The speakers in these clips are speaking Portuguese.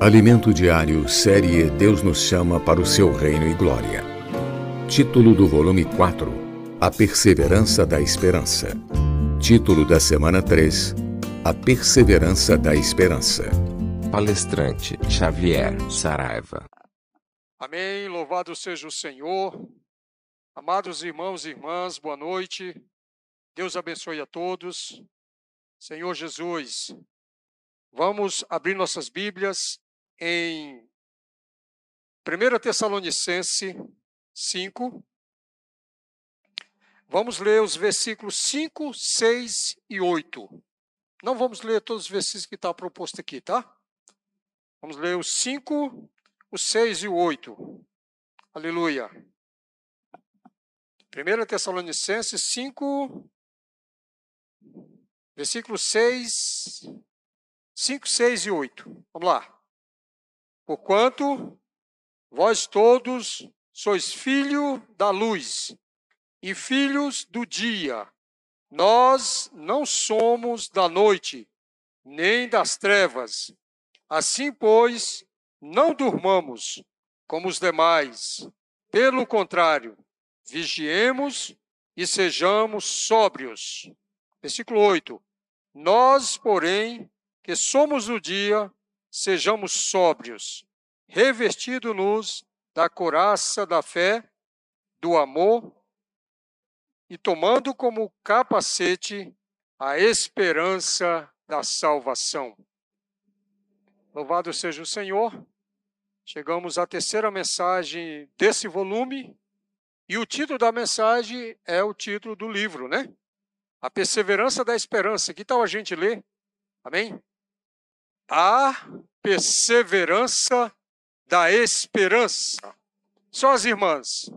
Alimento Diário, série Deus nos chama para o seu reino e glória. Título do volume 4: A Perseverança da Esperança. Título da semana 3: A Perseverança da Esperança. Palestrante Xavier Saraiva. Amém. Louvado seja o Senhor. Amados irmãos e irmãs, boa noite. Deus abençoe a todos. Senhor Jesus, vamos abrir nossas Bíblias em 1 Tessalonicense 5. Vamos ler os versículos 5, 6 e 8. Não vamos ler todos os versículos que está proposto aqui, tá? Vamos ler os 5, os 6 e o 8. Aleluia. 1 Tessalonicenses 5, versículos 6, 5, 6 e 8. Vamos lá. Porquanto vós todos sois filho da luz e filhos do dia. Nós não somos da noite, nem das trevas. Assim, pois, não durmamos como os demais. Pelo contrário, vigiemos e sejamos sóbrios. Versículo 8. Nós, porém, que somos do dia, sejamos sóbrios, revestidos-nos da coraça da fé, do amor e tomando como capacete a esperança da salvação. Louvado seja o Senhor. Chegamos à terceira mensagem desse volume e o título da mensagem é o título do livro, né? A perseverança da esperança. Que tal a gente ler? Amém? A perseverança da esperança. Só as irmãs.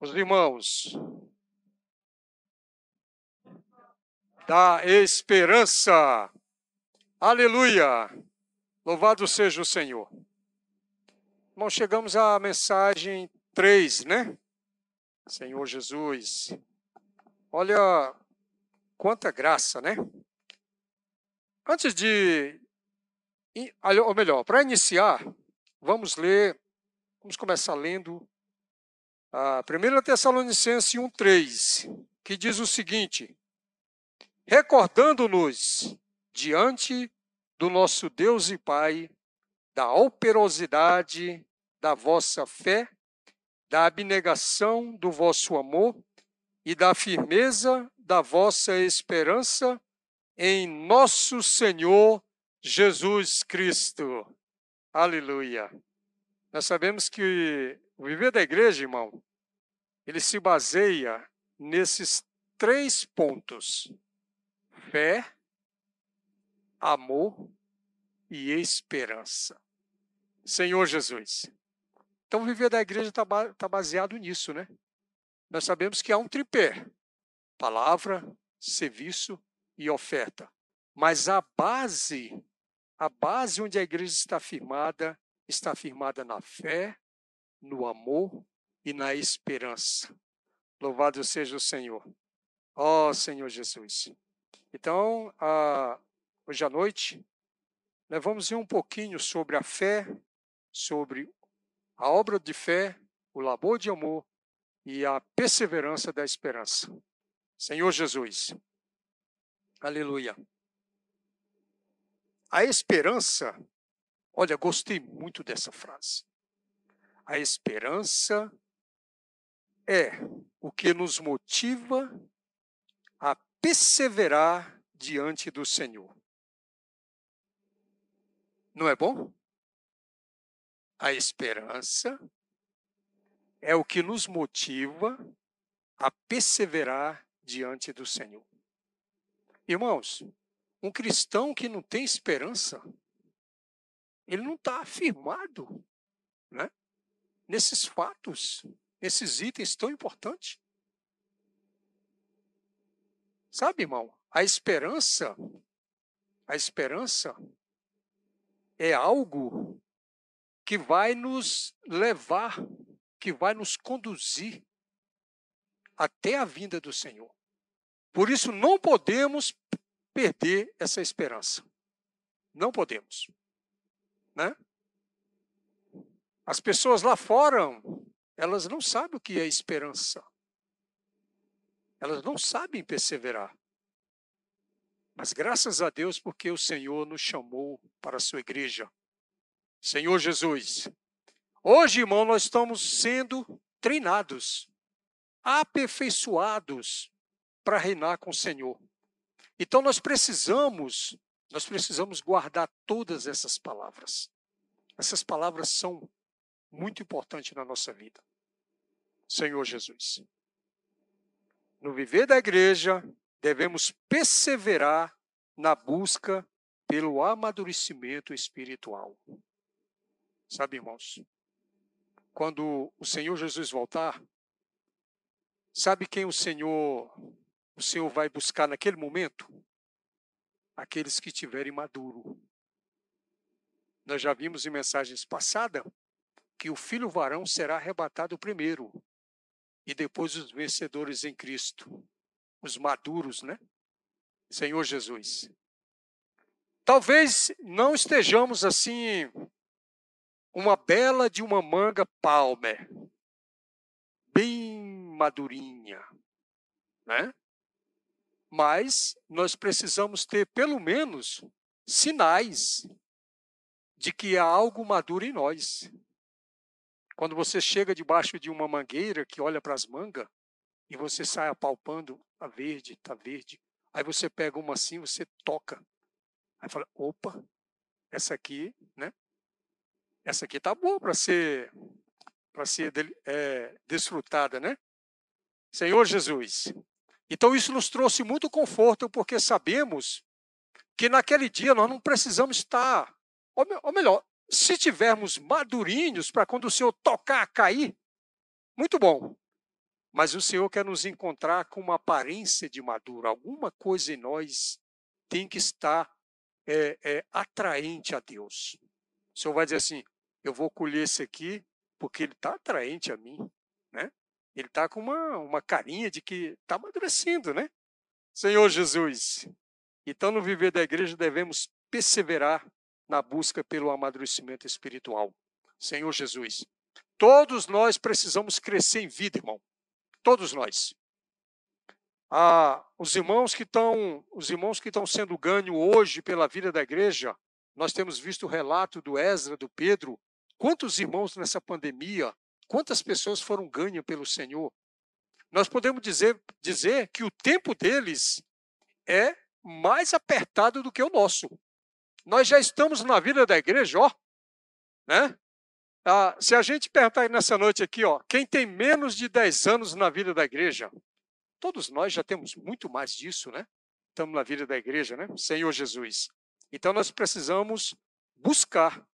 Os irmãos. Da esperança. Aleluia. Louvado seja o Senhor. Irmão, chegamos à mensagem 3, né? Senhor Jesus. Olha, Quanta graça, né? Antes de. Ou melhor, para iniciar, vamos ler, vamos começar lendo a 1 Tessalonicenses 1,3, que diz o seguinte: Recordando-nos diante do nosso Deus e Pai da operosidade da vossa fé, da abnegação do vosso amor e da firmeza da vossa esperança em nosso Senhor Jesus Cristo. Aleluia. Nós sabemos que o viver da igreja, irmão, ele se baseia nesses três pontos: fé, amor e esperança. Senhor Jesus. Então, viver da igreja está tá baseado nisso, né? Nós sabemos que há um tripé: palavra, serviço e oferta. Mas a base, a base onde a igreja está firmada, está firmada na fé, no amor e na esperança. Louvado seja o Senhor. Ó oh, Senhor Jesus. Então, hoje à noite, vamos ver um pouquinho sobre a fé, sobre a obra de fé, o labor de amor e a perseverança da esperança. Senhor Jesus. Aleluia. A esperança, olha, gostei muito dessa frase. A esperança é o que nos motiva a perseverar diante do Senhor. Não é bom? A esperança é o que nos motiva a perseverar diante do Senhor. Irmãos, um cristão que não tem esperança, ele não está afirmado né, nesses fatos, nesses itens tão importantes. Sabe, irmão, a esperança, a esperança é algo que vai nos levar, que vai nos conduzir até a vinda do Senhor. Por isso, não podemos perder essa esperança. Não podemos. Né? As pessoas lá fora, elas não sabem o que é esperança. Elas não sabem perseverar. Mas graças a Deus, porque o Senhor nos chamou para a sua igreja. Senhor Jesus, hoje, irmão, nós estamos sendo treinados, aperfeiçoados para reinar com o Senhor. Então nós precisamos, nós precisamos guardar todas essas palavras. Essas palavras são muito importantes na nossa vida. Senhor Jesus. No viver da igreja, devemos perseverar na busca pelo amadurecimento espiritual. Sabe, irmãos, quando o Senhor Jesus voltar, sabe quem o Senhor o Senhor vai buscar naquele momento? Aqueles que tiverem maduro. Nós já vimos em mensagens passadas que o filho varão será arrebatado primeiro e depois os vencedores em Cristo os maduros, né? Senhor Jesus. Talvez não estejamos assim, uma bela de uma manga palmer, bem madurinha, né? Mas nós precisamos ter pelo menos sinais de que há algo maduro em nós. Quando você chega debaixo de uma mangueira que olha para as mangas, e você sai apalpando, a verde, tá verde. Aí você pega uma assim, você toca. Aí fala, opa, essa aqui, né? Essa aqui tá boa para ser para ser é, desfrutada, né? Senhor Jesus. Então isso nos trouxe muito conforto, porque sabemos que naquele dia nós não precisamos estar, ou melhor, se tivermos madurinhos para quando o Senhor tocar cair, muito bom. Mas o Senhor quer nos encontrar com uma aparência de maduro. Alguma coisa em nós tem que estar é, é, atraente a Deus. O Senhor vai dizer assim: eu vou colher esse aqui porque ele está atraente a mim. Né? Ele está com uma, uma carinha de que está amadurecendo, né? Senhor Jesus. Então, no viver da igreja, devemos perseverar na busca pelo amadurecimento espiritual. Senhor Jesus. Todos nós precisamos crescer em vida, irmão. Todos nós. Ah, os irmãos que estão, os irmãos que estão sendo ganho hoje pela vida da igreja, nós temos visto o relato do Ezra, do Pedro. Quantos irmãos nessa pandemia, quantas pessoas foram ganhas pelo Senhor? Nós podemos dizer, dizer que o tempo deles é mais apertado do que o nosso. Nós já estamos na vida da igreja, ó, né? Ah, se a gente perguntar nessa noite aqui, ó, quem tem menos de 10 anos na vida da igreja, todos nós já temos muito mais disso, né? Estamos na vida da igreja, né? Senhor Jesus. Então nós precisamos buscar,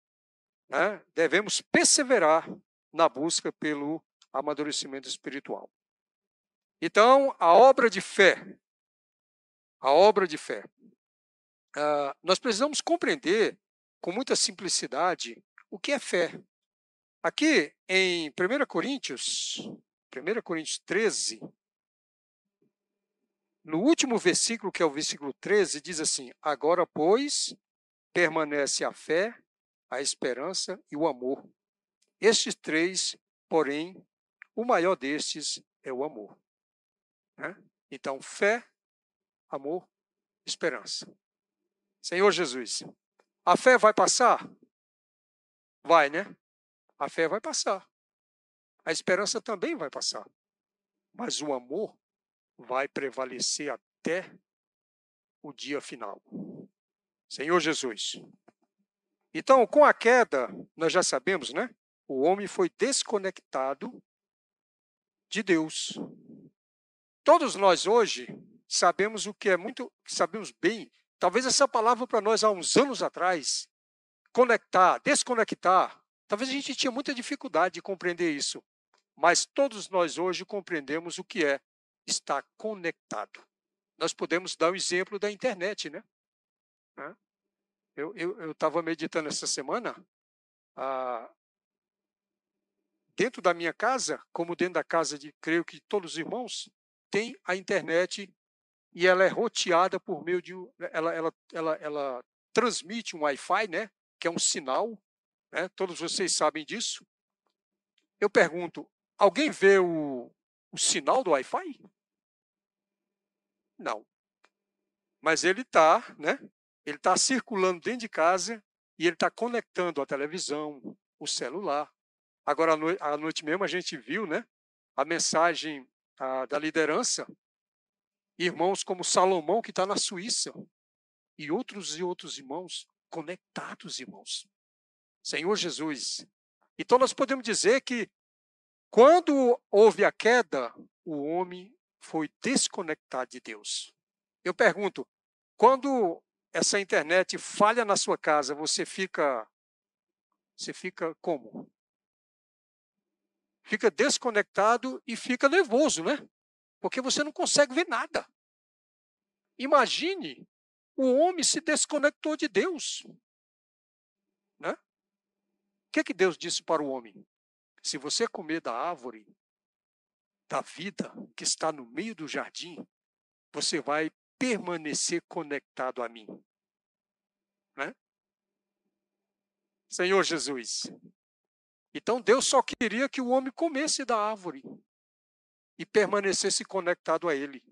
né? devemos perseverar na busca pelo amadurecimento espiritual. Então, a obra de fé, a obra de fé, uh, nós precisamos compreender com muita simplicidade o que é fé. Aqui em 1 Coríntios, 1 Coríntios 13, no último versículo, que é o versículo 13, diz assim: Agora, pois, permanece a fé, a esperança e o amor. Estes três, porém, o maior destes é o amor. Né? Então, fé, amor, esperança. Senhor Jesus, a fé vai passar? Vai, né? A fé vai passar. A esperança também vai passar. Mas o amor vai prevalecer até o dia final. Senhor Jesus. Então, com a queda, nós já sabemos, né? O homem foi desconectado de Deus. Todos nós hoje sabemos o que é muito, sabemos bem. Talvez essa palavra para nós há uns anos atrás, conectar, desconectar, Talvez a gente tinha muita dificuldade de compreender isso, mas todos nós hoje compreendemos o que é estar conectado. Nós podemos dar o exemplo da internet, né? Eu estava meditando essa semana, ah, dentro da minha casa, como dentro da casa de, creio que todos os irmãos, tem a internet e ela é roteada por meio de. Ela, ela, ela, ela transmite um Wi-Fi, né? Que é um sinal, né? Todos vocês sabem disso. Eu pergunto: alguém vê o, o sinal do Wi-Fi? Não. Mas ele está, né? Ele está circulando dentro de casa e ele está conectando a televisão, o celular. Agora, à noite mesmo, a gente viu, né? A mensagem a, da liderança. Irmãos como Salomão, que está na Suíça. E outros e outros irmãos conectados, irmãos. Senhor Jesus. Então, nós podemos dizer que quando houve a queda, o homem foi desconectado de Deus. Eu pergunto, quando essa internet falha na sua casa, você fica você fica como? Fica desconectado e fica nervoso, né? Porque você não consegue ver nada. Imagine, o homem se desconectou de Deus. Né? O que, que Deus disse para o homem? Se você comer da árvore da vida que está no meio do jardim, você vai permanecer conectado a mim. Né? Senhor Jesus. Então Deus só queria que o homem comesse da árvore e permanecesse conectado a Ele.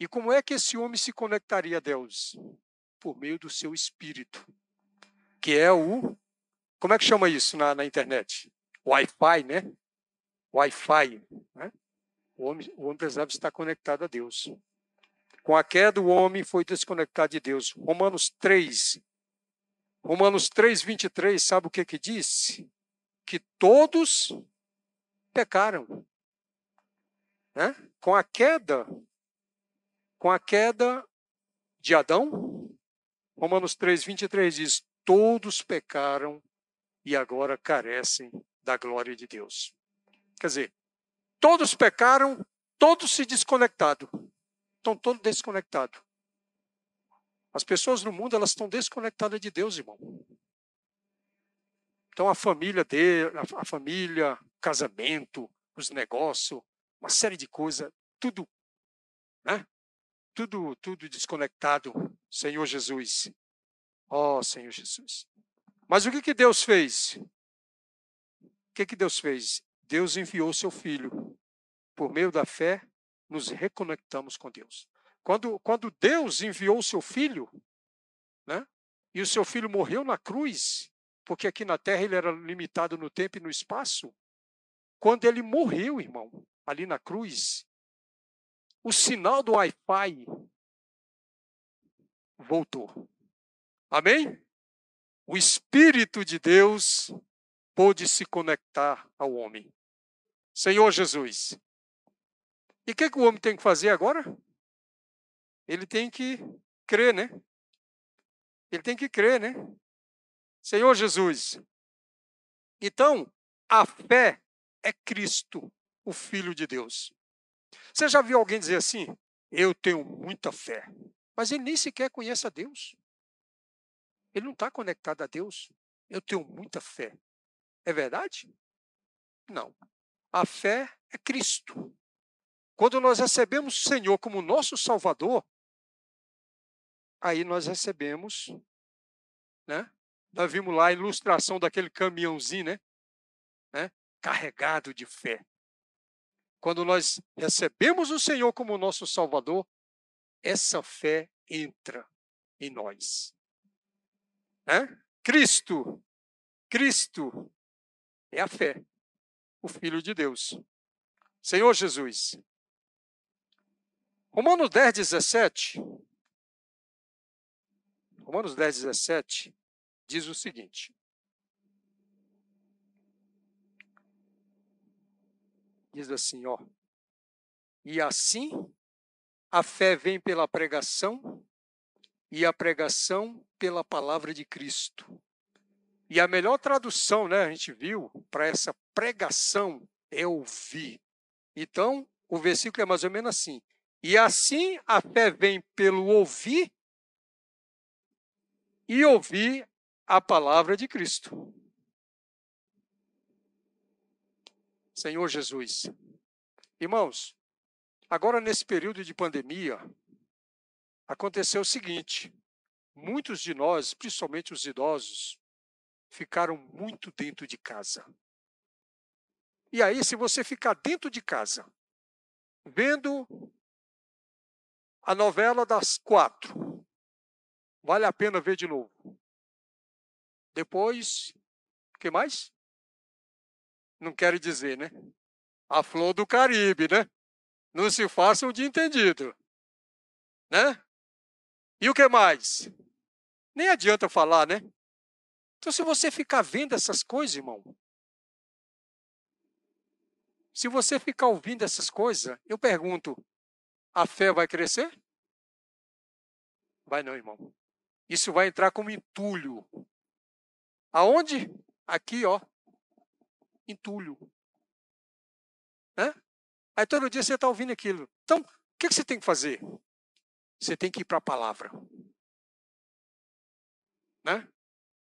E como é que esse homem se conectaria a Deus? Por meio do seu espírito, que é o. Como é que chama isso na, na internet? Wi-Fi, né? Wi-Fi. Né? O, homem, o homem precisava estar conectado a Deus. Com a queda, o homem foi desconectado de Deus. Romanos 3. Romanos 3, 23, sabe o que que diz? Que todos pecaram. Né? Com a queda, com a queda de Adão, Romanos 3, 23 diz: Todos pecaram e agora carecem da glória de Deus. Quer dizer, todos pecaram, todos se desconectados. Estão todos desconectados. As pessoas no mundo elas estão desconectadas de Deus, irmão. Então a família dele, a família, casamento, os negócios, uma série de coisas, tudo, né? tudo, tudo desconectado, Senhor Jesus. Ó oh, Senhor Jesus. Mas o que, que Deus fez? O que, que Deus fez? Deus enviou seu Filho. Por meio da fé, nos reconectamos com Deus. Quando, quando Deus enviou o seu Filho, né, e o seu Filho morreu na cruz, porque aqui na terra ele era limitado no tempo e no espaço, quando ele morreu, irmão, ali na cruz, o sinal do Wi-Fi voltou. Amém? O Espírito de Deus pôde se conectar ao homem. Senhor Jesus. E o que, que o homem tem que fazer agora? Ele tem que crer, né? Ele tem que crer, né? Senhor Jesus. Então, a fé é Cristo, o Filho de Deus. Você já viu alguém dizer assim? Eu tenho muita fé. Mas ele nem sequer conhece a Deus. Ele não está conectado a Deus. Eu tenho muita fé. É verdade? Não. A fé é Cristo. Quando nós recebemos o Senhor como nosso Salvador, aí nós recebemos, né? Nós vimos lá a ilustração daquele caminhãozinho, né? né? Carregado de fé. Quando nós recebemos o Senhor como nosso Salvador, essa fé entra em nós. Né? Cristo, Cristo é a fé, o Filho de Deus. Senhor Jesus. Romanos 10, 17. Romanos 10, 17 diz o seguinte: Diz assim, ó. E assim a fé vem pela pregação e a pregação pela palavra de Cristo. E a melhor tradução, né, a gente viu, para essa pregação é ouvir. Então, o versículo é mais ou menos assim: E assim a fé vem pelo ouvir e ouvir a palavra de Cristo. Senhor Jesus. Irmãos, Agora, nesse período de pandemia, aconteceu o seguinte: muitos de nós, principalmente os idosos, ficaram muito dentro de casa. E aí, se você ficar dentro de casa, vendo a novela das quatro, vale a pena ver de novo. Depois, o que mais? Não quero dizer, né? A flor do Caribe, né? Não se façam de entendido. Né? E o que mais? Nem adianta falar, né? Então, se você ficar vendo essas coisas, irmão, se você ficar ouvindo essas coisas, eu pergunto: a fé vai crescer? Vai não, irmão. Isso vai entrar como entulho. Aonde? Aqui, ó. Entulho. Né? Aí todo dia você está ouvindo aquilo. Então, o que, que você tem que fazer? Você tem que ir para a palavra. Né?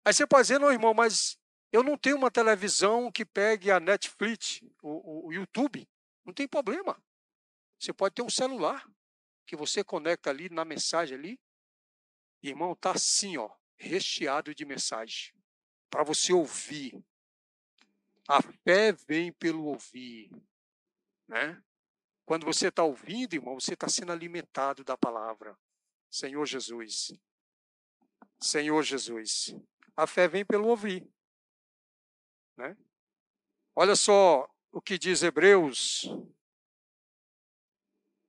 Aí você pode dizer, não, irmão, mas eu não tenho uma televisão que pegue a Netflix, o, o YouTube. Não tem problema. Você pode ter um celular que você conecta ali na mensagem ali. Irmão, tá assim, ó, recheado de mensagem para você ouvir. A fé vem pelo ouvir, né? Quando você está ouvindo, irmão, você está sendo alimentado da palavra. Senhor Jesus. Senhor Jesus. A fé vem pelo ouvir. Né? Olha só o que diz Hebreus.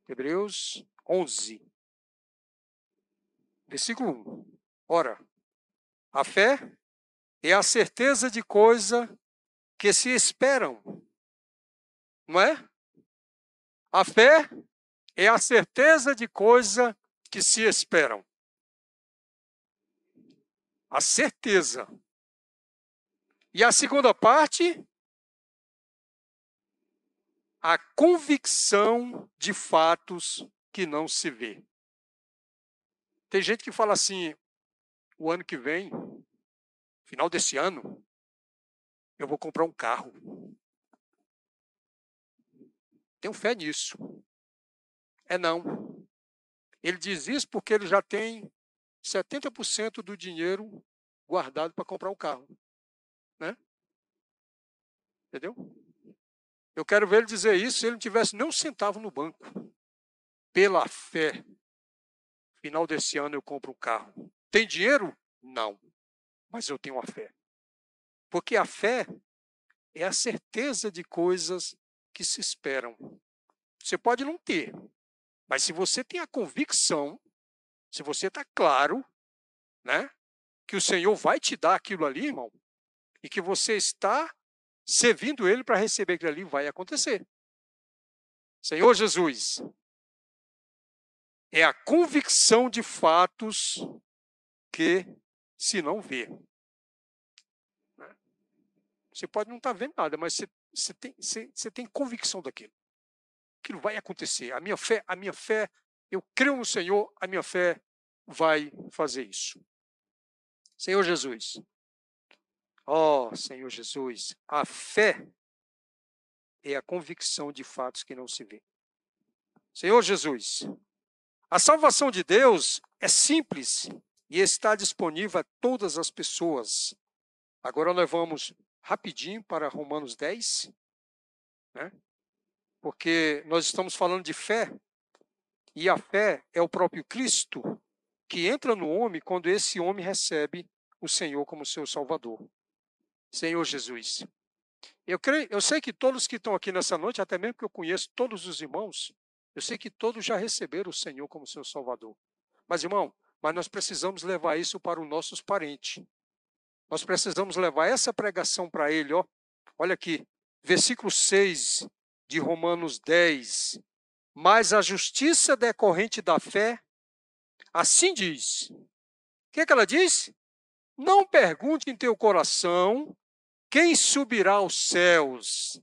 Hebreus 11. Versículo 1. Ora, a fé é a certeza de coisa que se esperam. Não é? A fé é a certeza de coisa que se esperam. A certeza. E a segunda parte, a convicção de fatos que não se vê. Tem gente que fala assim: o ano que vem, final desse ano, eu vou comprar um carro. Tenho fé nisso. É não. Ele diz isso porque ele já tem 70% do dinheiro guardado para comprar um carro. Né? Entendeu? Eu quero ver ele dizer isso se ele não tivesse nem um centavo no banco. Pela fé. Final desse ano eu compro um carro. Tem dinheiro? Não. Mas eu tenho a fé. Porque a fé é a certeza de coisas que se esperam. Você pode não ter, mas se você tem a convicção, se você está claro, né, que o Senhor vai te dar aquilo ali, irmão, e que você está servindo Ele para receber aquilo ali, vai acontecer. Senhor Jesus, é a convicção de fatos que se não vê. Você pode não estar tá vendo nada, mas você você tem, você, você tem convicção daquilo. Aquilo vai acontecer. A minha fé, a minha fé, eu creio no Senhor, a minha fé vai fazer isso. Senhor Jesus. Ó oh, Senhor Jesus, a fé é a convicção de fatos que não se vê. Senhor Jesus, a salvação de Deus é simples e está disponível a todas as pessoas. Agora nós vamos rapidinho para Romanos 10, né? porque nós estamos falando de fé, e a fé é o próprio Cristo que entra no homem quando esse homem recebe o Senhor como seu Salvador. Senhor Jesus. Eu, creio, eu sei que todos que estão aqui nessa noite, até mesmo que eu conheço todos os irmãos, eu sei que todos já receberam o Senhor como seu Salvador. Mas, irmão, mas nós precisamos levar isso para os nossos parentes. Nós precisamos levar essa pregação para ele, ó. Olha aqui, versículo 6 de Romanos 10. Mas a justiça decorrente da fé, assim diz. O que, é que ela diz? Não pergunte em teu coração quem subirá aos céus,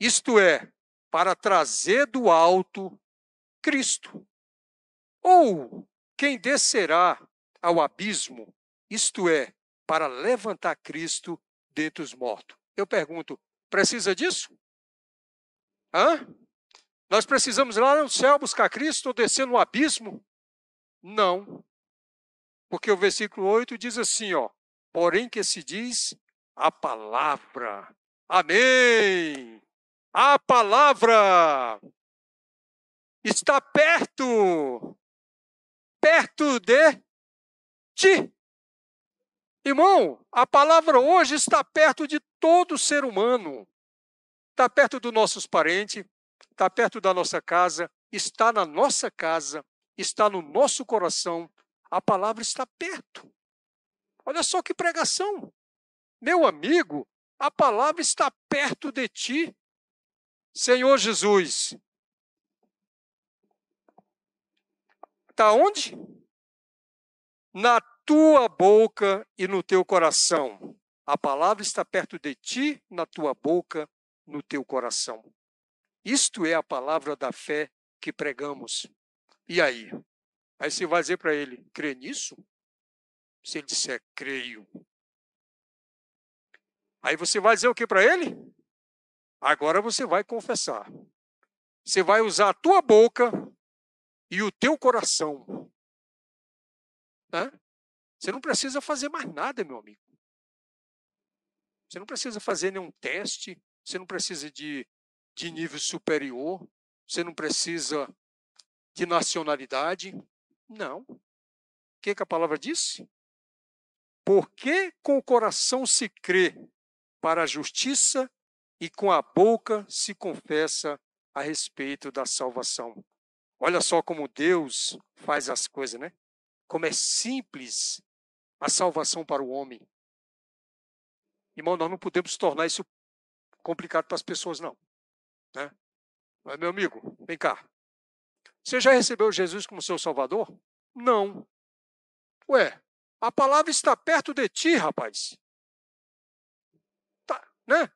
isto é, para trazer do alto Cristo. Ou quem descerá ao abismo, isto é, para levantar Cristo dentre os mortos. Eu pergunto, precisa disso? Hã? Nós precisamos ir lá no céu buscar Cristo ou descer no abismo? Não. Porque o versículo 8 diz assim, ó: Porém que se diz a palavra. Amém. A palavra está perto. Perto de ti. Irmão, a palavra hoje está perto de todo ser humano. Está perto dos nossos parentes, está perto da nossa casa, está na nossa casa, está no nosso coração. A palavra está perto. Olha só que pregação. Meu amigo, a palavra está perto de ti. Senhor Jesus. Está onde? Na tua boca e no teu coração. A palavra está perto de ti, na tua boca, no teu coração. Isto é a palavra da fé que pregamos. E aí? Aí você vai dizer para ele: crê nisso? Se ele disser, creio. Aí você vai dizer o que para ele? Agora você vai confessar. Você vai usar a tua boca e o teu coração. Né? Você não precisa fazer mais nada, meu amigo. Você não precisa fazer nenhum teste. Você não precisa de, de nível superior. Você não precisa de nacionalidade. Não. O que, que a palavra disse? Porque com o coração se crê para a justiça e com a boca se confessa a respeito da salvação. Olha só como Deus faz as coisas, né? Como é simples a salvação para o homem. Irmão, nós não podemos tornar isso complicado para as pessoas, não. Né? Mas, meu amigo, vem cá. Você já recebeu Jesus como seu Salvador? Não. Ué, a palavra está perto de ti, rapaz. Tá, né?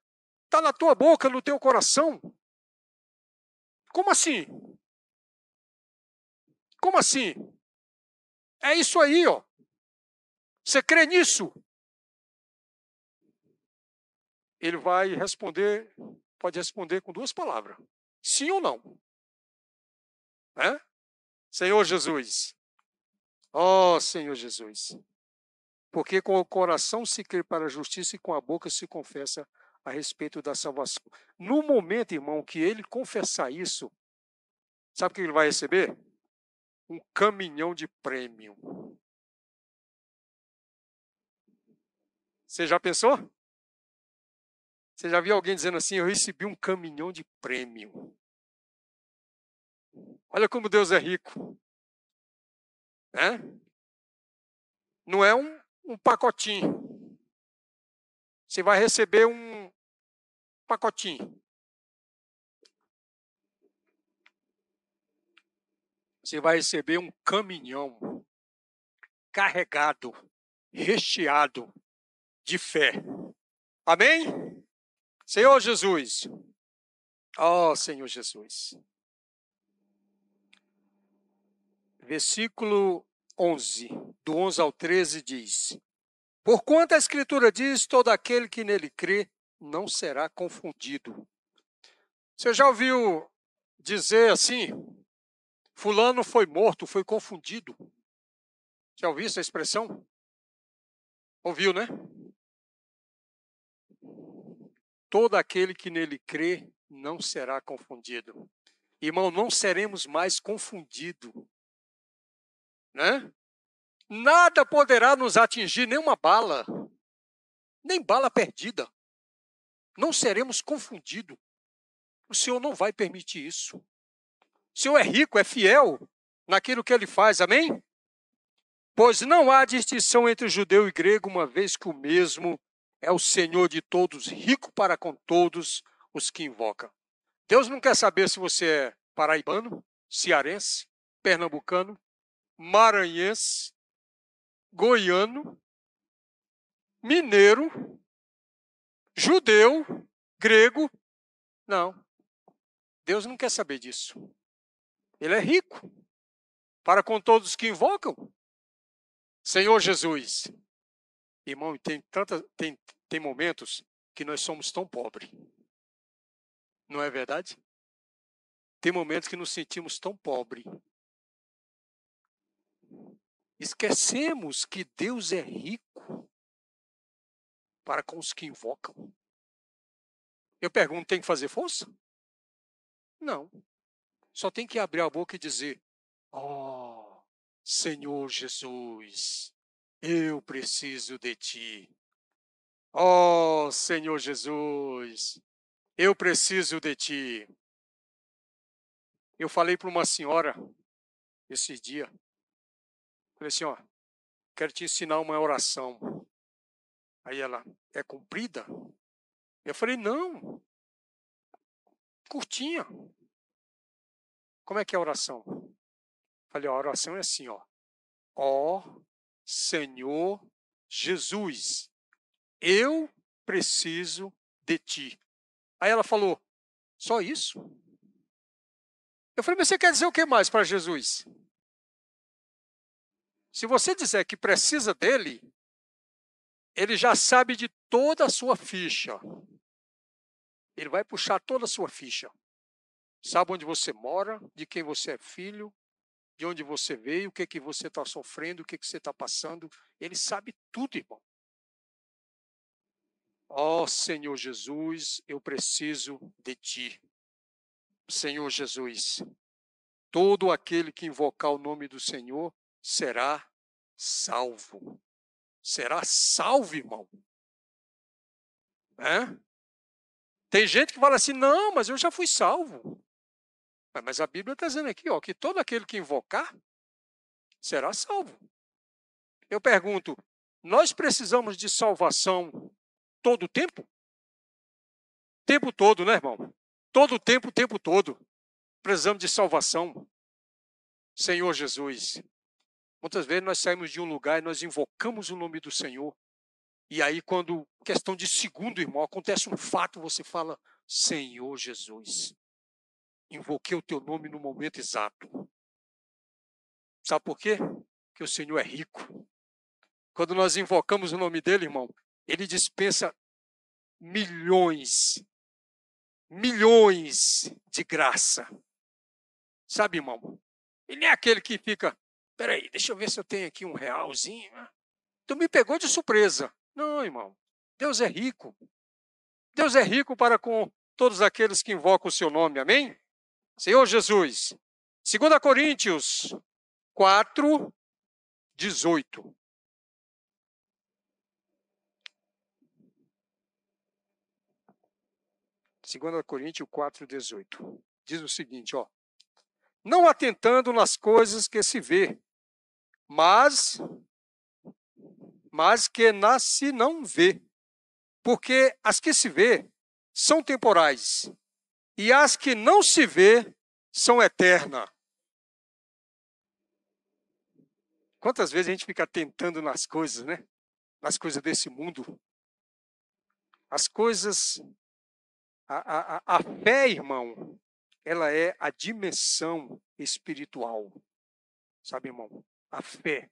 Está na tua boca, no teu coração. Como assim? Como assim? É isso aí, ó. Você crê nisso? Ele vai responder, pode responder com duas palavras: sim ou não. É? Senhor Jesus. Ó oh, Senhor Jesus. Porque com o coração se crê para a justiça e com a boca se confessa a respeito da salvação. No momento, irmão, que ele confessar isso, sabe o que ele vai receber? Um caminhão de prêmio. Você já pensou? Você já viu alguém dizendo assim: Eu recebi um caminhão de prêmio? Olha como Deus é rico. Né? Não é um um pacotinho. Você vai receber um pacotinho. Você vai receber um caminhão carregado, recheado de fé. Amém? Senhor Jesus. Oh, Senhor Jesus. Versículo 11, do 11 ao 13, diz: Porquanto a Escritura diz: todo aquele que nele crê não será confundido. Você já ouviu dizer assim? Fulano foi morto, foi confundido. Já ouviu essa expressão? Ouviu, né? Todo aquele que nele crê não será confundido. Irmão, não seremos mais confundidos né? Nada poderá nos atingir, nenhuma bala, nem bala perdida. Não seremos confundidos. O Senhor não vai permitir isso. O Senhor é rico, é fiel naquilo que ele faz, amém? Pois não há distinção entre judeu e grego, uma vez que o mesmo é o Senhor de todos, rico para com todos os que invocam. Deus não quer saber se você é paraibano, cearense, pernambucano, maranhense, goiano, mineiro, judeu, grego. Não. Deus não quer saber disso. Ele é rico para com todos que invocam. Senhor Jesus. Irmão, tem, tanta, tem, tem momentos que nós somos tão pobres. Não é verdade? Tem momentos que nos sentimos tão pobres. Esquecemos que Deus é rico para com os que invocam. Eu pergunto, tem que fazer força? Não. Só tem que abrir a boca e dizer: Oh, Senhor Jesus, eu preciso de ti. Oh, Senhor Jesus, eu preciso de ti. Eu falei para uma senhora esse dia. Falei assim, ó, quero te ensinar uma oração. Aí ela, é comprida? Eu falei, não. Curtinha. Como é que é a oração? Falei, ó, a oração é assim, ó. Ó Senhor Jesus, eu preciso de ti. Aí ela falou, só isso? Eu falei, mas você quer dizer o que mais para Jesus? Se você disser que precisa dele, ele já sabe de toda a sua ficha. Ele vai puxar toda a sua ficha. Sabe onde você mora, de quem você é filho, de onde você veio, o que, que você está sofrendo, o que, que você está passando. Ele sabe tudo, irmão. Ó oh, Senhor Jesus, eu preciso de ti. Senhor Jesus, todo aquele que invocar o nome do Senhor será salvo. Será salvo, irmão. Tem gente que fala assim: não, mas eu já fui salvo. Mas a Bíblia está dizendo aqui ó, que todo aquele que invocar será salvo. Eu pergunto: nós precisamos de salvação todo o tempo? Tempo todo, né, irmão? Todo o tempo, tempo todo. Precisamos de salvação. Senhor Jesus. Muitas vezes nós saímos de um lugar e nós invocamos o nome do Senhor. E aí, quando, questão de segundo, irmão, acontece um fato, você fala: Senhor Jesus invoquei o teu nome no momento exato. Sabe por quê? Porque o Senhor é rico. Quando nós invocamos o nome dele, irmão, ele dispensa milhões, milhões de graça. Sabe, irmão? Ele é aquele que fica, peraí, deixa eu ver se eu tenho aqui um realzinho. Tu me pegou de surpresa. Não, irmão. Deus é rico. Deus é rico para com todos aqueles que invocam o seu nome. Amém? Senhor Jesus. 2 Coríntios 4, 18. Segunda Coríntios 4, 18. Diz o seguinte, ó. Não atentando nas coisas que se vê, mas mas que nas se não vê. Porque as que se vê são temporais, e as que não se vê são eternas. Quantas vezes a gente fica tentando nas coisas, né? Nas coisas desse mundo. As coisas. A, a, a fé, irmão, ela é a dimensão espiritual. Sabe, irmão? A fé.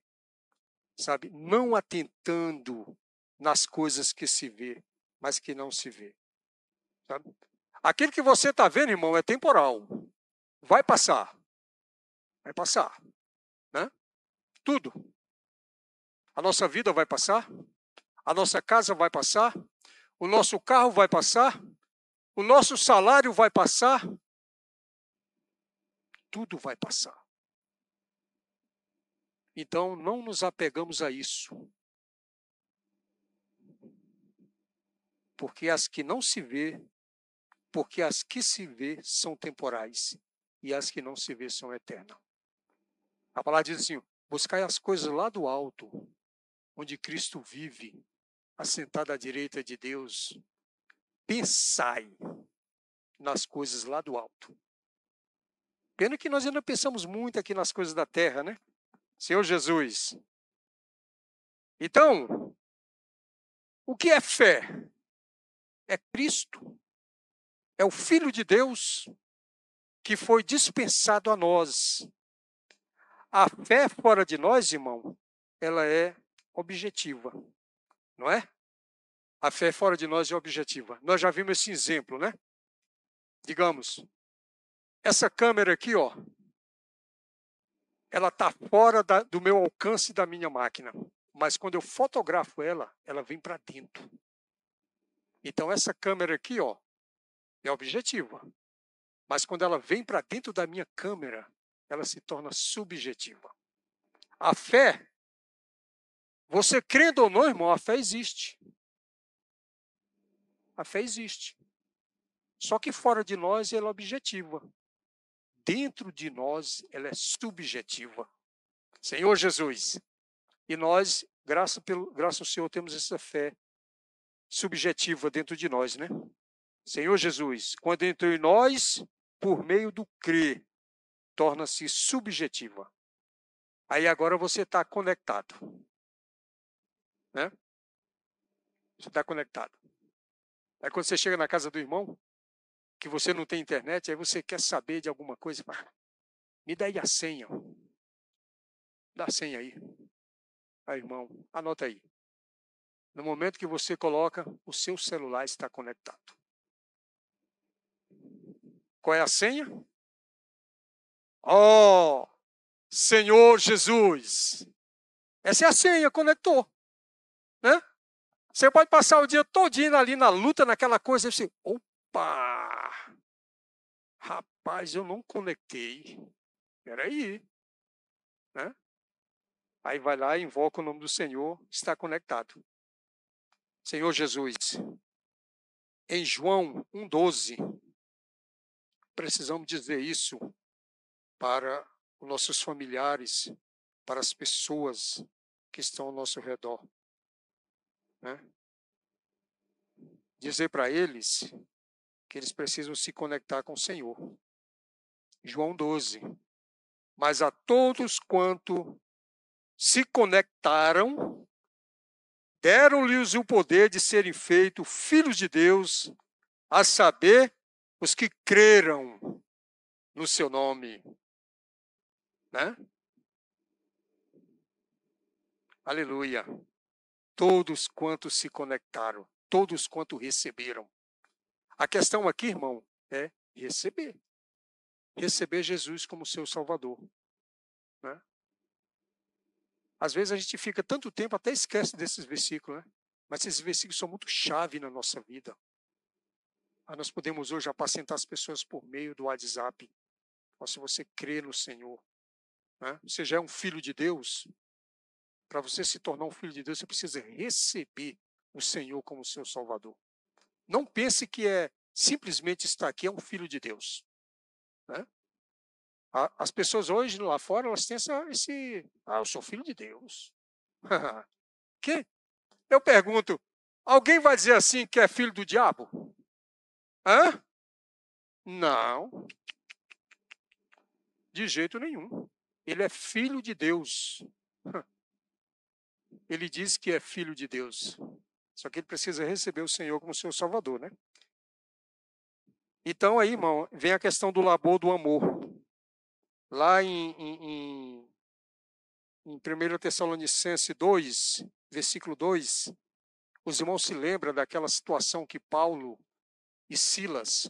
Sabe? Não atentando nas coisas que se vê, mas que não se vê. Sabe? Aquilo que você está vendo, irmão, é temporal. Vai passar. Vai passar. Né? Tudo. A nossa vida vai passar. A nossa casa vai passar. O nosso carro vai passar. O nosso salário vai passar. Tudo vai passar. Então, não nos apegamos a isso. Porque as que não se vê porque as que se vê são temporais e as que não se vê são eternas. A palavra diz assim: buscai as coisas lá do alto, onde Cristo vive, assentado à direita de Deus. Pensai nas coisas lá do alto. Pena que nós ainda pensamos muito aqui nas coisas da terra, né? Senhor Jesus. Então, o que é fé? É Cristo é o Filho de Deus que foi dispensado a nós. A fé fora de nós, irmão, ela é objetiva, não é? A fé fora de nós é objetiva. Nós já vimos esse exemplo, né? Digamos, essa câmera aqui, ó, ela está fora da, do meu alcance da minha máquina. Mas quando eu fotografo ela, ela vem para dentro. Então essa câmera aqui, ó, é objetiva. Mas quando ela vem para dentro da minha câmera, ela se torna subjetiva. A fé, você crendo ou não, irmão, a fé existe. A fé existe. Só que fora de nós ela é objetiva. Dentro de nós ela é subjetiva. Senhor Jesus. E nós, graças, pelo, graças ao Senhor, temos essa fé subjetiva dentro de nós, né? Senhor Jesus, quando entrou em nós, por meio do crer, torna-se subjetiva. Aí agora você está conectado. Né? Você está conectado. Aí quando você chega na casa do irmão, que você não tem internet, aí você quer saber de alguma coisa, me dá aí a senha. Dá a senha aí. Aí, irmão, anota aí. No momento que você coloca, o seu celular está conectado. Qual é a senha? Oh, Senhor Jesus. Essa é a senha, conectou. Né? Você pode passar o dia todinho ali na luta, naquela coisa, e você, opa! Rapaz, eu não conectei. Peraí. Né? Aí vai lá, invoca o nome do Senhor, está conectado. Senhor Jesus, em João 1,12, precisamos dizer isso para os nossos familiares, para as pessoas que estão ao nosso redor. Né? Dizer para eles que eles precisam se conectar com o Senhor. João 12. Mas a todos quanto se conectaram, deram-lhes o poder de serem feitos filhos de Deus, a saber, os que creram no seu nome. Né? Aleluia. Todos quantos se conectaram, todos quantos receberam. A questão aqui, irmão, é receber. Receber Jesus como seu Salvador. Né? Às vezes a gente fica tanto tempo, até esquece desses versículos, né? Mas esses versículos são muito chave na nossa vida. Ah, nós podemos hoje apacentar as pessoas por meio do WhatsApp. Ou se você crê no Senhor, né? você já é um filho de Deus. Para você se tornar um filho de Deus, você precisa receber o Senhor como seu Salvador. Não pense que é simplesmente estar aqui é um filho de Deus. Né? As pessoas hoje lá fora, elas têm essa, esse. Ah, eu sou filho de Deus. que? Eu pergunto, alguém vai dizer assim que é filho do diabo? Hã? Não. De jeito nenhum. Ele é filho de Deus. Ele diz que é filho de Deus. Só que ele precisa receber o Senhor como seu Salvador, né? Então aí, irmão, vem a questão do labor do amor. Lá em, em, em 1 Tessalonicenses 2, versículo 2, os irmãos se lembram daquela situação que Paulo e Silas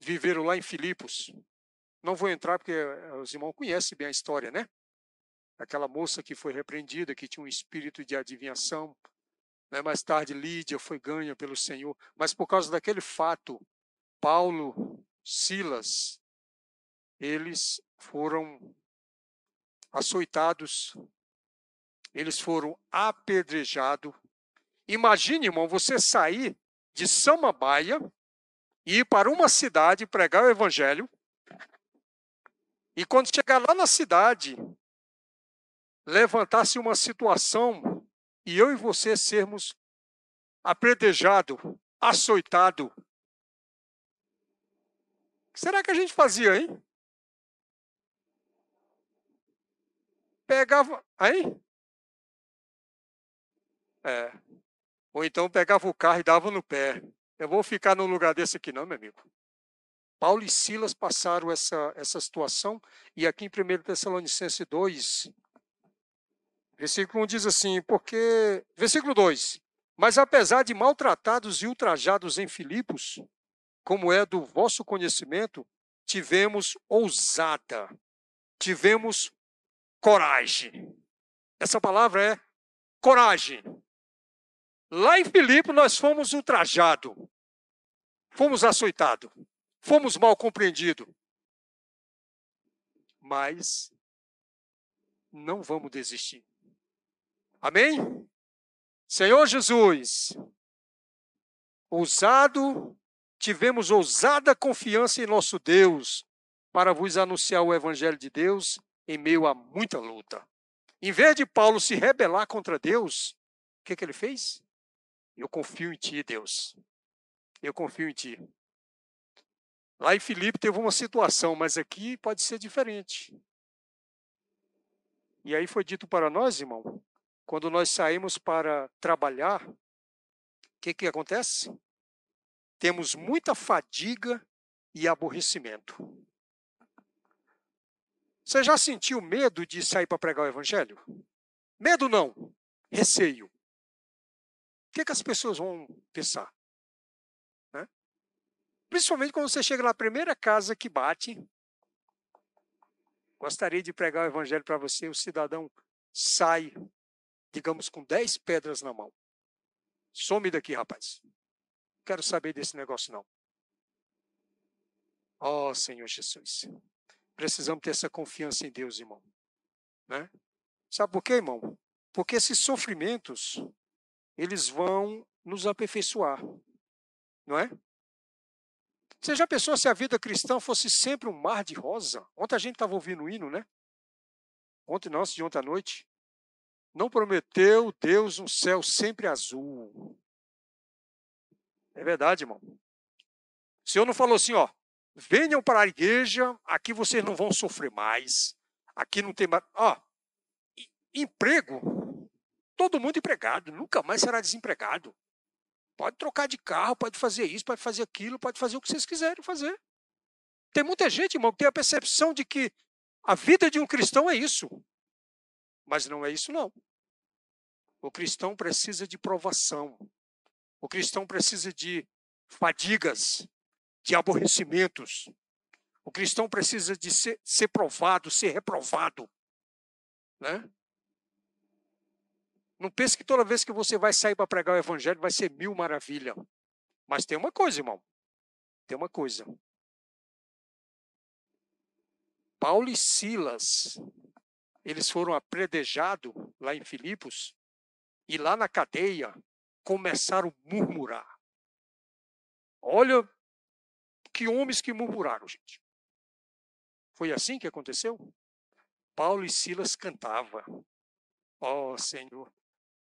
viveram lá em Filipos. Não vou entrar porque eh, os irmãos conhecem bem a história, né? Aquela moça que foi repreendida, que tinha um espírito de adivinhação. Né? Mais tarde, Lídia foi ganha pelo Senhor. Mas por causa daquele fato, Paulo, Silas eles foram açoitados, eles foram apedrejados. Imagine, irmão, você sair de Samambaia e ir para uma cidade pregar o evangelho. E quando chegar lá na cidade, levantar-se uma situação e eu e você sermos apedrejados, açoitados. O que será que a gente fazia, hein? pegava. Aí? É. Ou então pegava o carro e dava no pé. Eu vou ficar num lugar desse aqui, não, meu amigo. Paulo e Silas passaram essa, essa situação, e aqui em 1 Tessalonicenses 2, versículo 1 diz assim: porque. Versículo 2: Mas apesar de maltratados e ultrajados em Filipos, como é do vosso conhecimento, tivemos ousada, tivemos coragem. Essa palavra é coragem. Lá em Filipe nós fomos ultrajados, fomos açoitados, fomos mal compreendidos. Mas não vamos desistir. Amém? Senhor Jesus, ousado, tivemos ousada confiança em nosso Deus para vos anunciar o Evangelho de Deus em meio a muita luta. Em vez de Paulo se rebelar contra Deus, o que, que ele fez? Eu confio em ti, Deus. Eu confio em ti. Lá em Filipe teve uma situação, mas aqui pode ser diferente. E aí foi dito para nós, irmão, quando nós saímos para trabalhar, o que, que acontece? Temos muita fadiga e aborrecimento. Você já sentiu medo de sair para pregar o evangelho? Medo não, receio. O que, que as pessoas vão pensar? Né? Principalmente quando você chega na primeira casa que bate. Gostaria de pregar o evangelho para você, o cidadão sai, digamos, com dez pedras na mão. Some daqui, rapaz. Não quero saber desse negócio, não. Ó oh, Senhor Jesus. Precisamos ter essa confiança em Deus, irmão. Né? Sabe por quê, irmão? Porque esses sofrimentos, eles vão nos aperfeiçoar. Não é? Você já pensou se a vida cristã fosse sempre um mar de rosa? Ontem a gente estava ouvindo o hino, né? Ontem, não, de ontem à noite. Não prometeu Deus um céu sempre azul. É verdade, irmão. O Senhor não falou assim, ó, venham para a igreja, aqui vocês não vão sofrer mais. Aqui não tem mais. Ó, emprego. Todo mundo empregado, nunca mais será desempregado. Pode trocar de carro, pode fazer isso, pode fazer aquilo, pode fazer o que vocês quiserem fazer. Tem muita gente, irmão, que tem a percepção de que a vida de um cristão é isso. Mas não é isso, não. O cristão precisa de provação. O cristão precisa de fadigas, de aborrecimentos. O cristão precisa de ser, ser provado, ser reprovado. Né? Não pense que toda vez que você vai sair para pregar o evangelho vai ser mil maravilha. Mas tem uma coisa, irmão. Tem uma coisa. Paulo e Silas, eles foram apredejados lá em Filipos e lá na cadeia começaram a murmurar. Olha que homens que murmuraram, gente. Foi assim que aconteceu? Paulo e Silas cantavam. Oh, Senhor,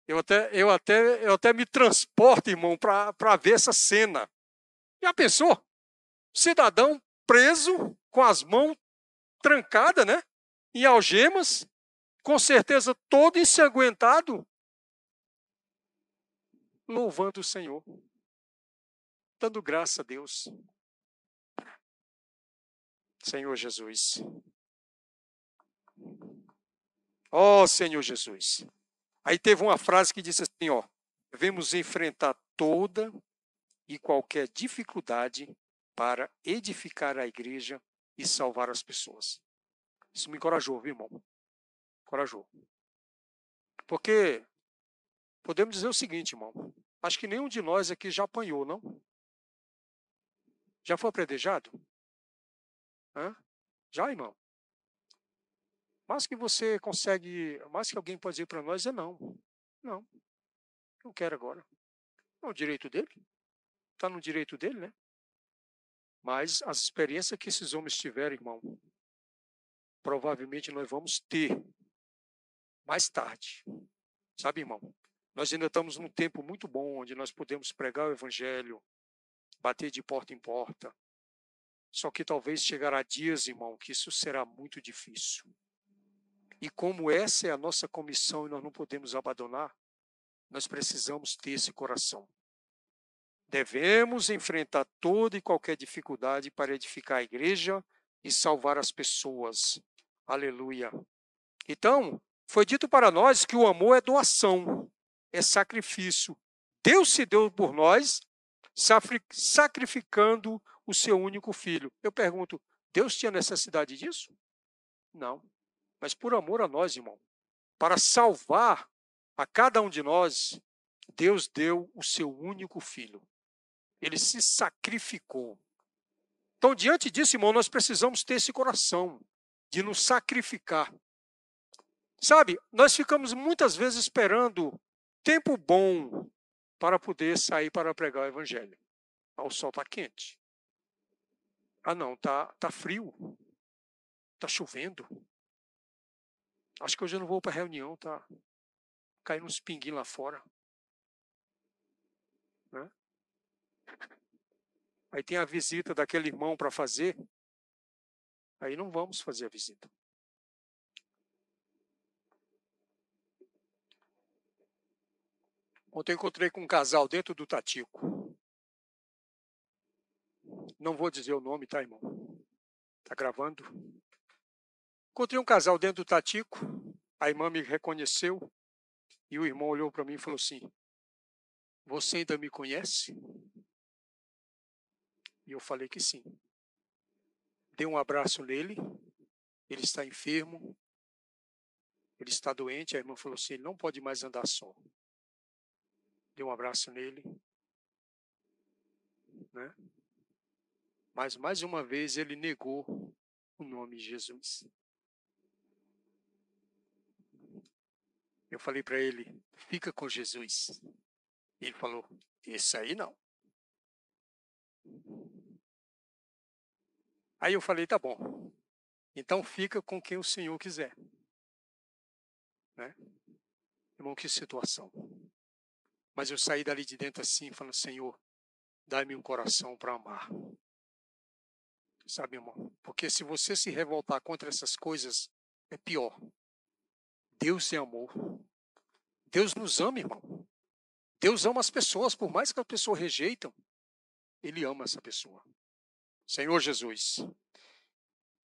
eu até, eu até, eu até me transporto, irmão, para ver essa cena. Já pensou? Cidadão preso, com as mãos trancadas, né? Em algemas, com certeza todo ensanguentado, louvando o Senhor, dando graça a Deus. Senhor Jesus. Ó oh, Senhor Jesus. Aí teve uma frase que disse assim, ó, devemos enfrentar toda e qualquer dificuldade para edificar a igreja e salvar as pessoas. Isso me encorajou, viu, irmão? Encorajou. Porque podemos dizer o seguinte, irmão. Acho que nenhum de nós aqui já apanhou, não? Já foi apredejado? Hã? Já, irmão? Mas que você consegue, mais que alguém pode dizer para nós é não. Não. Não quero agora. É o direito dele. Está no direito dele, né? Mas as experiências que esses homens tiveram, irmão, provavelmente nós vamos ter mais tarde. Sabe, irmão? Nós ainda estamos num tempo muito bom onde nós podemos pregar o evangelho, bater de porta em porta. Só que talvez chegará dias, irmão, que isso será muito difícil. E como essa é a nossa comissão e nós não podemos abandonar, nós precisamos ter esse coração. Devemos enfrentar toda e qualquer dificuldade para edificar a igreja e salvar as pessoas. Aleluia. Então, foi dito para nós que o amor é doação, é sacrifício. Deus se deu por nós, sacrificando o seu único filho. Eu pergunto, Deus tinha necessidade disso? Não. Mas por amor a nós, irmão, para salvar a cada um de nós, Deus deu o seu único filho. Ele se sacrificou. Então, diante disso, irmão, nós precisamos ter esse coração de nos sacrificar. Sabe, nós ficamos muitas vezes esperando tempo bom para poder sair para pregar o evangelho. Ah, o sol está quente. Ah, não, tá, tá frio. Tá chovendo. Acho que hoje eu não vou para reunião, tá caindo uns pinguinhos lá fora. Aí tem a visita daquele irmão para fazer. Aí não vamos fazer a visita. Ontem encontrei com um casal dentro do Tatico. Não vou dizer o nome, tá, irmão? Tá gravando? Encontrei um casal dentro do Tatico. A irmã me reconheceu. E o irmão olhou para mim e falou assim: Você ainda me conhece? E eu falei que sim. Dei um abraço nele. Ele está enfermo. Ele está doente. A irmã falou assim: Ele não pode mais andar só. Dei um abraço nele. Né? Mas mais uma vez ele negou o nome de Jesus. Eu falei para ele: fica com Jesus. Ele falou: esse aí não. Aí eu falei: tá bom. Então fica com quem o Senhor quiser. Né? Irmão, que situação. Mas eu saí dali de dentro assim, falando: Senhor, dá-me um coração para amar. Sabe, irmão? Porque se você se revoltar contra essas coisas, é pior. Deus é amor. Deus nos ama, irmão. Deus ama as pessoas, por mais que a pessoa rejeitam, Ele ama essa pessoa. Senhor Jesus,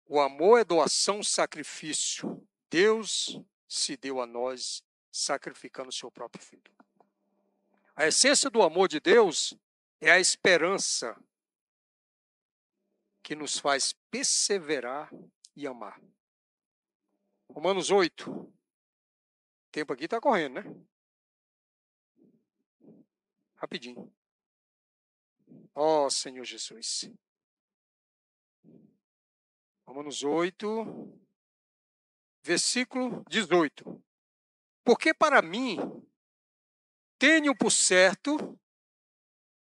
o amor é doação, sacrifício. Deus se deu a nós sacrificando o seu próprio filho. A essência do amor de Deus é a esperança que nos faz perseverar e amar. Romanos 8, tempo aqui está correndo, né? Rapidinho. Ó oh, Senhor Jesus. Romanos 8, versículo 18. Porque para mim tenho por certo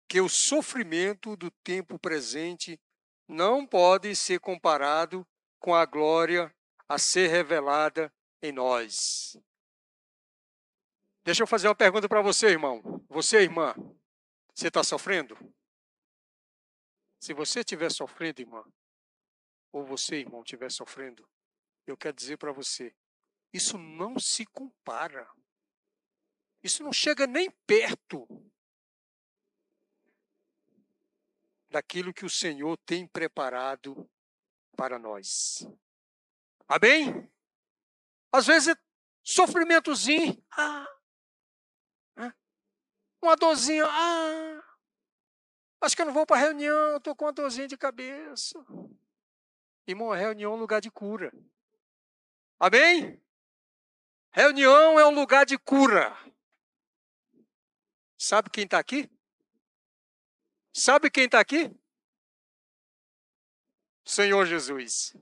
que o sofrimento do tempo presente não pode ser comparado com a glória a ser revelada em nós. Deixa eu fazer uma pergunta para você, irmão. Você, irmã, você está sofrendo? Se você estiver sofrendo, irmã, ou você, irmão, estiver sofrendo, eu quero dizer para você, isso não se compara. Isso não chega nem perto daquilo que o Senhor tem preparado para nós. Amém? Às vezes, sofrimentozinho, ah, uma dorzinha, ah, acho que eu não vou para a reunião, estou com uma dorzinha de cabeça. Irmão, a reunião é um lugar de cura. Amém? Reunião é um lugar de cura. Sabe quem está aqui? Sabe quem está aqui? Senhor Jesus.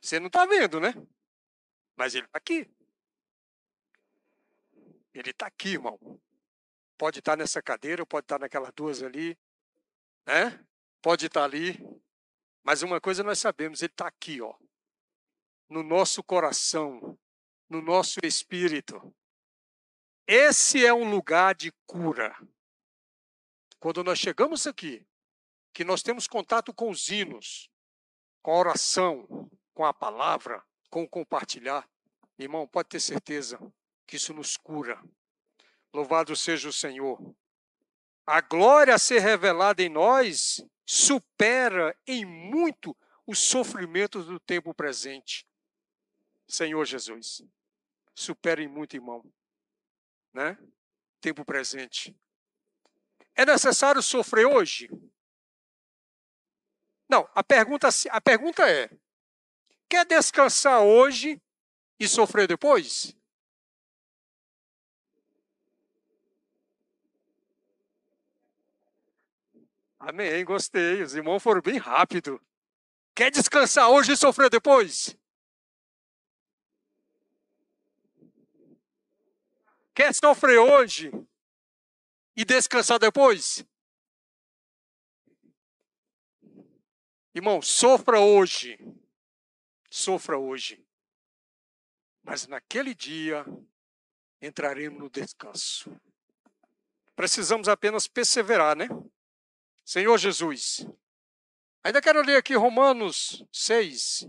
Você não está vendo, né? Mas ele está aqui. Ele está aqui, irmão. Pode estar nessa cadeira, pode estar naquelas duas ali, né? Pode estar ali. Mas uma coisa nós sabemos, ele está aqui, ó. No nosso coração, no nosso espírito. Esse é um lugar de cura. Quando nós chegamos aqui, que nós temos contato com os hinos, com a oração, com a palavra, com o compartilhar, irmão, pode ter certeza que isso nos cura, Louvado seja o Senhor. A glória a ser revelada em nós supera em muito os sofrimentos do tempo presente. Senhor Jesus, supera em muito, irmão. Né? Tempo presente. É necessário sofrer hoje? Não, a pergunta, a pergunta é: quer descansar hoje e sofrer depois? Amém, gostei. Os irmãos foram bem rápido. Quer descansar hoje e sofrer depois? Quer sofrer hoje e descansar depois? Irmão, sofra hoje. Sofra hoje. Mas naquele dia entraremos no descanso. Precisamos apenas perseverar, né? Senhor Jesus. Ainda quero ler aqui Romanos 6,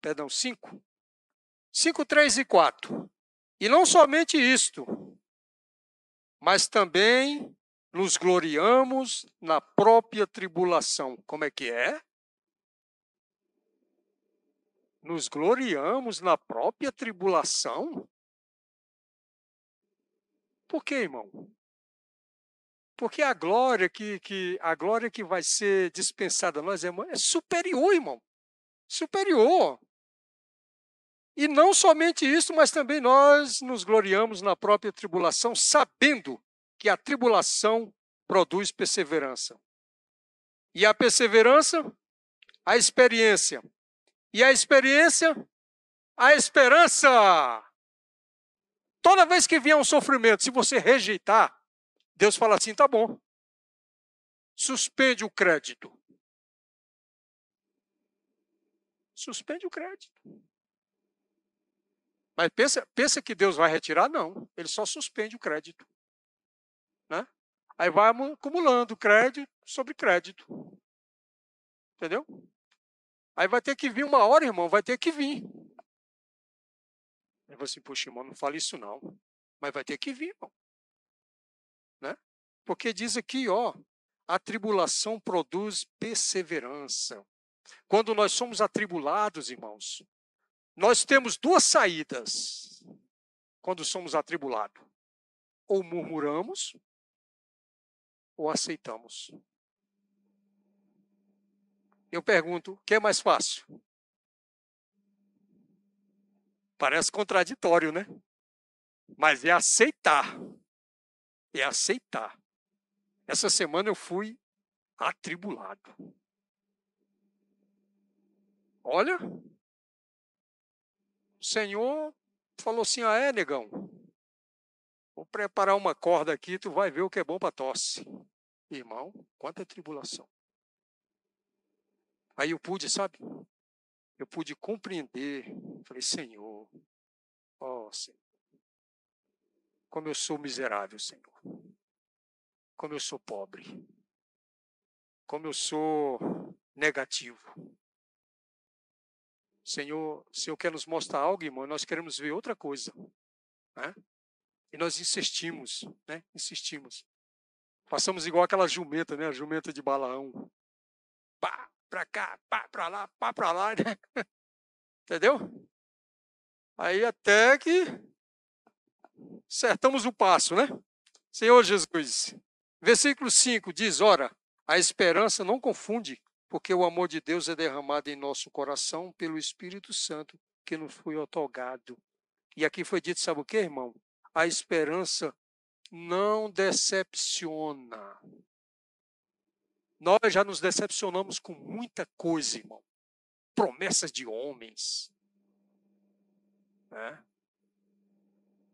perdão, 5. 5, 3 e 4. E não somente isto, mas também nos gloriamos na própria tribulação. Como é que é? Nos gloriamos na própria tribulação? Por quê, irmão? Porque a glória que, que a glória que vai ser dispensada a nós, irmão, é superior, irmão. Superior. E não somente isso, mas também nós nos gloriamos na própria tribulação, sabendo que a tribulação produz perseverança. E a perseverança, a experiência. E a experiência, a esperança. Toda vez que vier um sofrimento, se você rejeitar, Deus fala assim: tá bom. Suspende o crédito. Suspende o crédito. Mas pensa, pensa que Deus vai retirar? Não. Ele só suspende o crédito. Né? Aí vai acumulando crédito sobre crédito. Entendeu? Aí vai ter que vir uma hora, irmão, vai ter que vir. Aí você, puxa, irmão, não fale isso não. Mas vai ter que vir, irmão. Porque diz aqui, ó, a tribulação produz perseverança. Quando nós somos atribulados, irmãos, nós temos duas saídas quando somos atribulados. Ou murmuramos, ou aceitamos. Eu pergunto, o que é mais fácil? Parece contraditório, né? Mas é aceitar é aceitar. Essa semana eu fui atribulado. Olha, o Senhor falou assim: ah, é, negão? Vou preparar uma corda aqui, tu vai ver o que é bom para tosse. Irmão, quanta tribulação. Aí eu pude, sabe? Eu pude compreender. Falei, Senhor, ó oh, Senhor, como eu sou miserável, Senhor. Como eu sou pobre. Como eu sou negativo. Senhor, o Senhor quer nos mostrar algo, irmão, nós queremos ver outra coisa. Né? E nós insistimos, né? Insistimos. Passamos igual aquela jumenta, né? A jumenta de Balaão. Pá, pra cá, pá, pra lá, pá, pra lá, né? Entendeu? Aí até que acertamos o passo, né? Senhor Jesus. Versículo 5 diz: Ora, a esperança não confunde, porque o amor de Deus é derramado em nosso coração pelo Espírito Santo que nos foi otorgado. E aqui foi dito, sabe o que, irmão? A esperança não decepciona. Nós já nos decepcionamos com muita coisa, irmão. Promessas de homens. Né?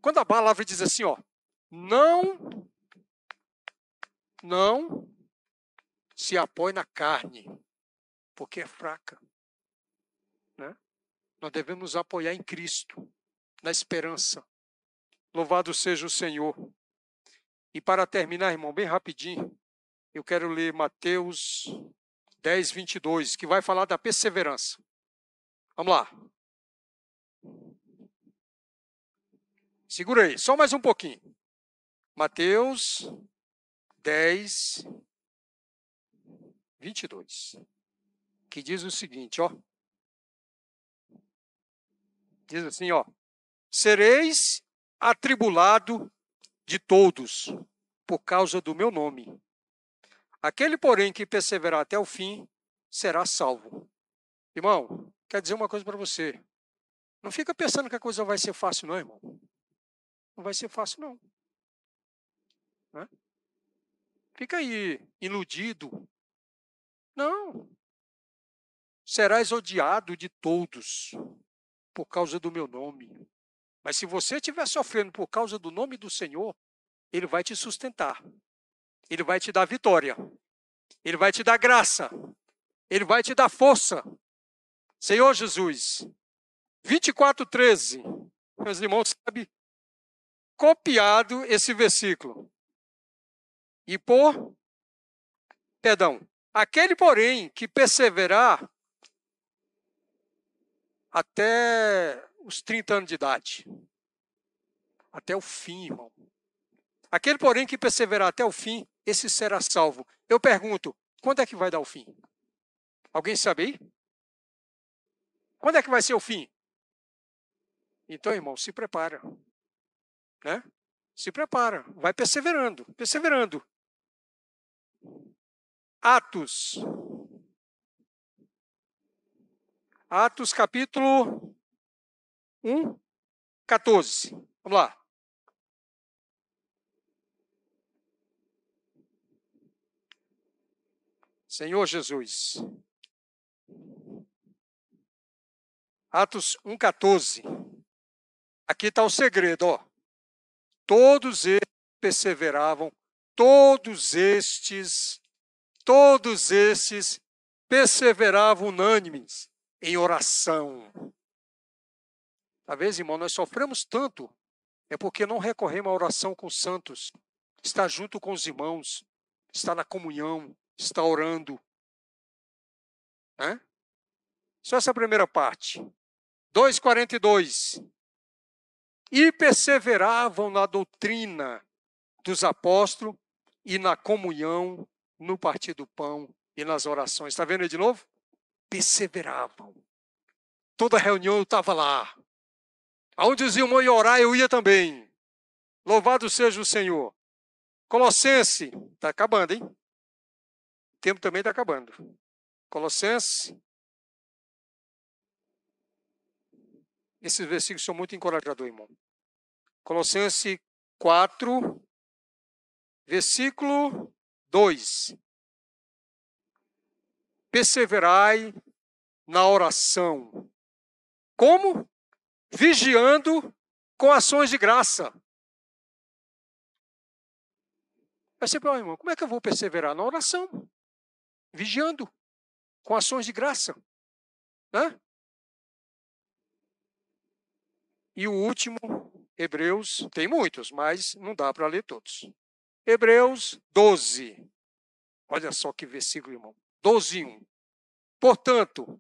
Quando a palavra diz assim, ó, não, não se apoie na carne, porque é fraca. Né? Nós devemos apoiar em Cristo, na esperança. Louvado seja o Senhor. E para terminar, irmão, bem rapidinho, eu quero ler Mateus 10, 22, que vai falar da perseverança. Vamos lá. Segura aí, só mais um pouquinho. Mateus 10, 22. Que diz o seguinte, ó. Diz assim, ó. Sereis atribulado de todos por causa do meu nome. Aquele, porém, que perseverar até o fim, será salvo. Irmão, quer dizer uma coisa para você. Não fica pensando que a coisa vai ser fácil, não, irmão. Não vai ser fácil, não. Né? Fica aí iludido. Não. Serás odiado de todos por causa do meu nome. Mas se você estiver sofrendo por causa do nome do Senhor, Ele vai te sustentar. Ele vai te dar vitória. Ele vai te dar graça. Ele vai te dar força. Senhor Jesus, 24, 13. Meus irmãos, sabe, copiado esse versículo. E por, perdão, aquele, porém, que perseverar até os 30 anos de idade, até o fim, irmão. Aquele, porém, que perseverar até o fim, esse será salvo. Eu pergunto, quando é que vai dar o fim? Alguém sabe aí? Quando é que vai ser o fim? Então, irmão, se prepara. Né? Se prepara, vai perseverando, perseverando. Atos. Atos capítulo 1, 14. Vamos lá. Senhor Jesus. Atos 1,14. Aqui está o segredo, ó. Todos eles perseveravam, todos estes, todos estes perseveravam unânimes em oração. Talvez, irmão, nós sofremos tanto, é porque não recorremos à oração com os santos, está junto com os irmãos, está na comunhão, está orando. Né? Só essa primeira parte. 2,42. E perseveravam na doutrina dos apóstolos e na comunhão, no partir do pão e nas orações. Está vendo aí de novo? Perseveravam. Toda reunião eu estava lá. Aonde os irmãos iam orar, eu ia também. Louvado seja o Senhor. Colossense, está acabando, hein? O tempo também está acabando. Colossenses. Esses versículos são muito encorajadores, irmão. Colossenses 4, versículo 2. Perseverai na oração. Como? Vigiando com ações de graça. Vai ser, irmão, como é que eu vou perseverar? Na oração vigiando, com ações de graça. E o último, Hebreus, tem muitos, mas não dá para ler todos. Hebreus 12. Olha só que versículo, irmão. 12, 1. Portanto,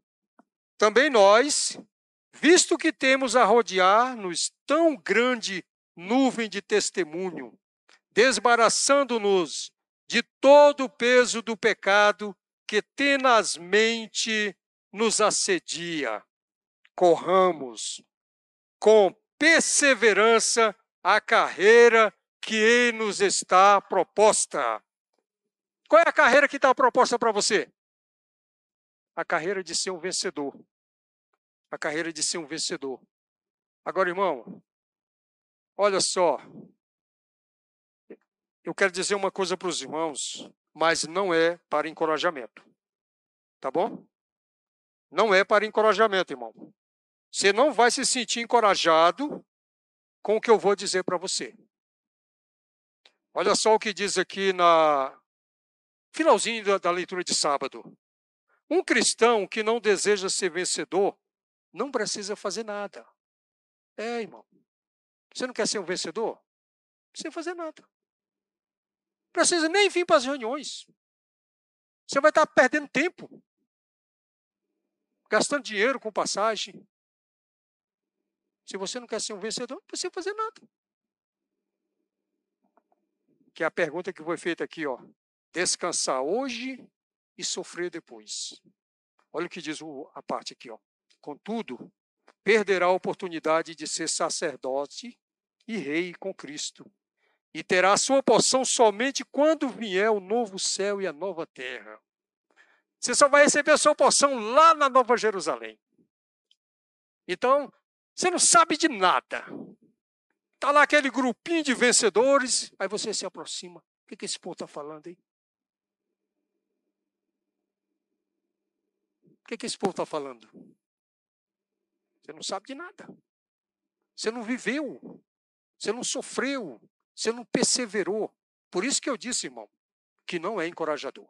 também nós, visto que temos a rodear-nos tão grande nuvem de testemunho, desembaraçando-nos de todo o peso do pecado que tenazmente nos assedia. Corramos com perseverança a carreira que nos está proposta. Qual é a carreira que está proposta para você? A carreira de ser um vencedor. A carreira de ser um vencedor. Agora, irmão, olha só, eu quero dizer uma coisa para os irmãos, mas não é para encorajamento. Tá bom? Não é para encorajamento, irmão. Você não vai se sentir encorajado com o que eu vou dizer para você. Olha só o que diz aqui na finalzinho da, da leitura de sábado. Um cristão que não deseja ser vencedor não precisa fazer nada. É, irmão. Você não quer ser um vencedor? Não precisa fazer nada precisa nem vir para as reuniões. Você vai estar perdendo tempo, gastando dinheiro com passagem. Se você não quer ser um vencedor, não precisa fazer nada. Que é a pergunta que foi feita aqui, ó. Descansar hoje e sofrer depois. Olha o que diz a parte aqui, ó. Contudo, perderá a oportunidade de ser sacerdote e rei com Cristo e terá a sua porção somente quando vier o novo céu e a nova terra. Você só vai receber a sua porção lá na Nova Jerusalém. Então, você não sabe de nada. Está lá aquele grupinho de vencedores, aí você se aproxima. O que, que esse povo está falando aí? O que, que esse povo está falando? Você não sabe de nada. Você não viveu. Você não sofreu. Você não perseverou. Por isso que eu disse, irmão, que não é encorajador.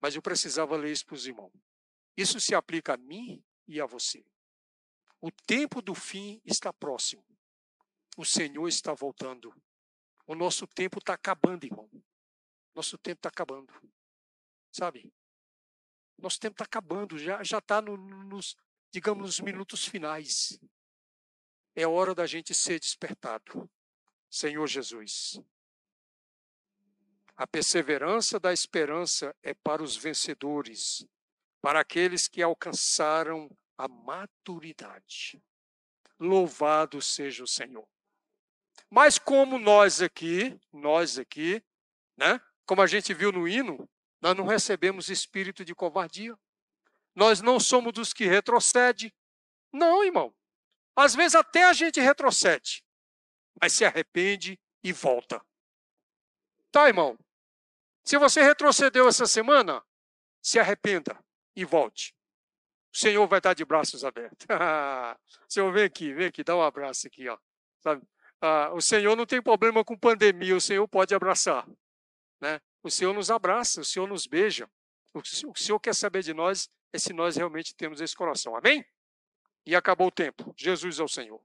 Mas eu precisava ler isso para os irmãos. Isso se aplica a mim e a você. O tempo do fim está próximo. O Senhor está voltando. O nosso tempo está acabando, irmão. Nosso tempo está acabando. Sabe? Nosso tempo está acabando. Já está no, nos, digamos, nos minutos finais. É hora da gente ser despertado. Senhor Jesus. A perseverança da esperança é para os vencedores, para aqueles que alcançaram a maturidade. Louvado seja o Senhor. Mas como nós aqui, nós aqui, né? Como a gente viu no hino, nós não recebemos espírito de covardia. Nós não somos dos que retrocede. Não, irmão. Às vezes até a gente retrocede, mas se arrepende e volta. Tá, irmão? Se você retrocedeu essa semana, se arrependa e volte. O Senhor vai estar de braços abertos. Senhor, vem aqui, vem aqui, dá um abraço aqui, ó. Sabe? Ah, o Senhor não tem problema com pandemia, o Senhor pode abraçar. Né? O Senhor nos abraça, o Senhor nos beija. O o Senhor quer saber de nós é se nós realmente temos esse coração. Amém? E acabou o tempo. Jesus é o Senhor.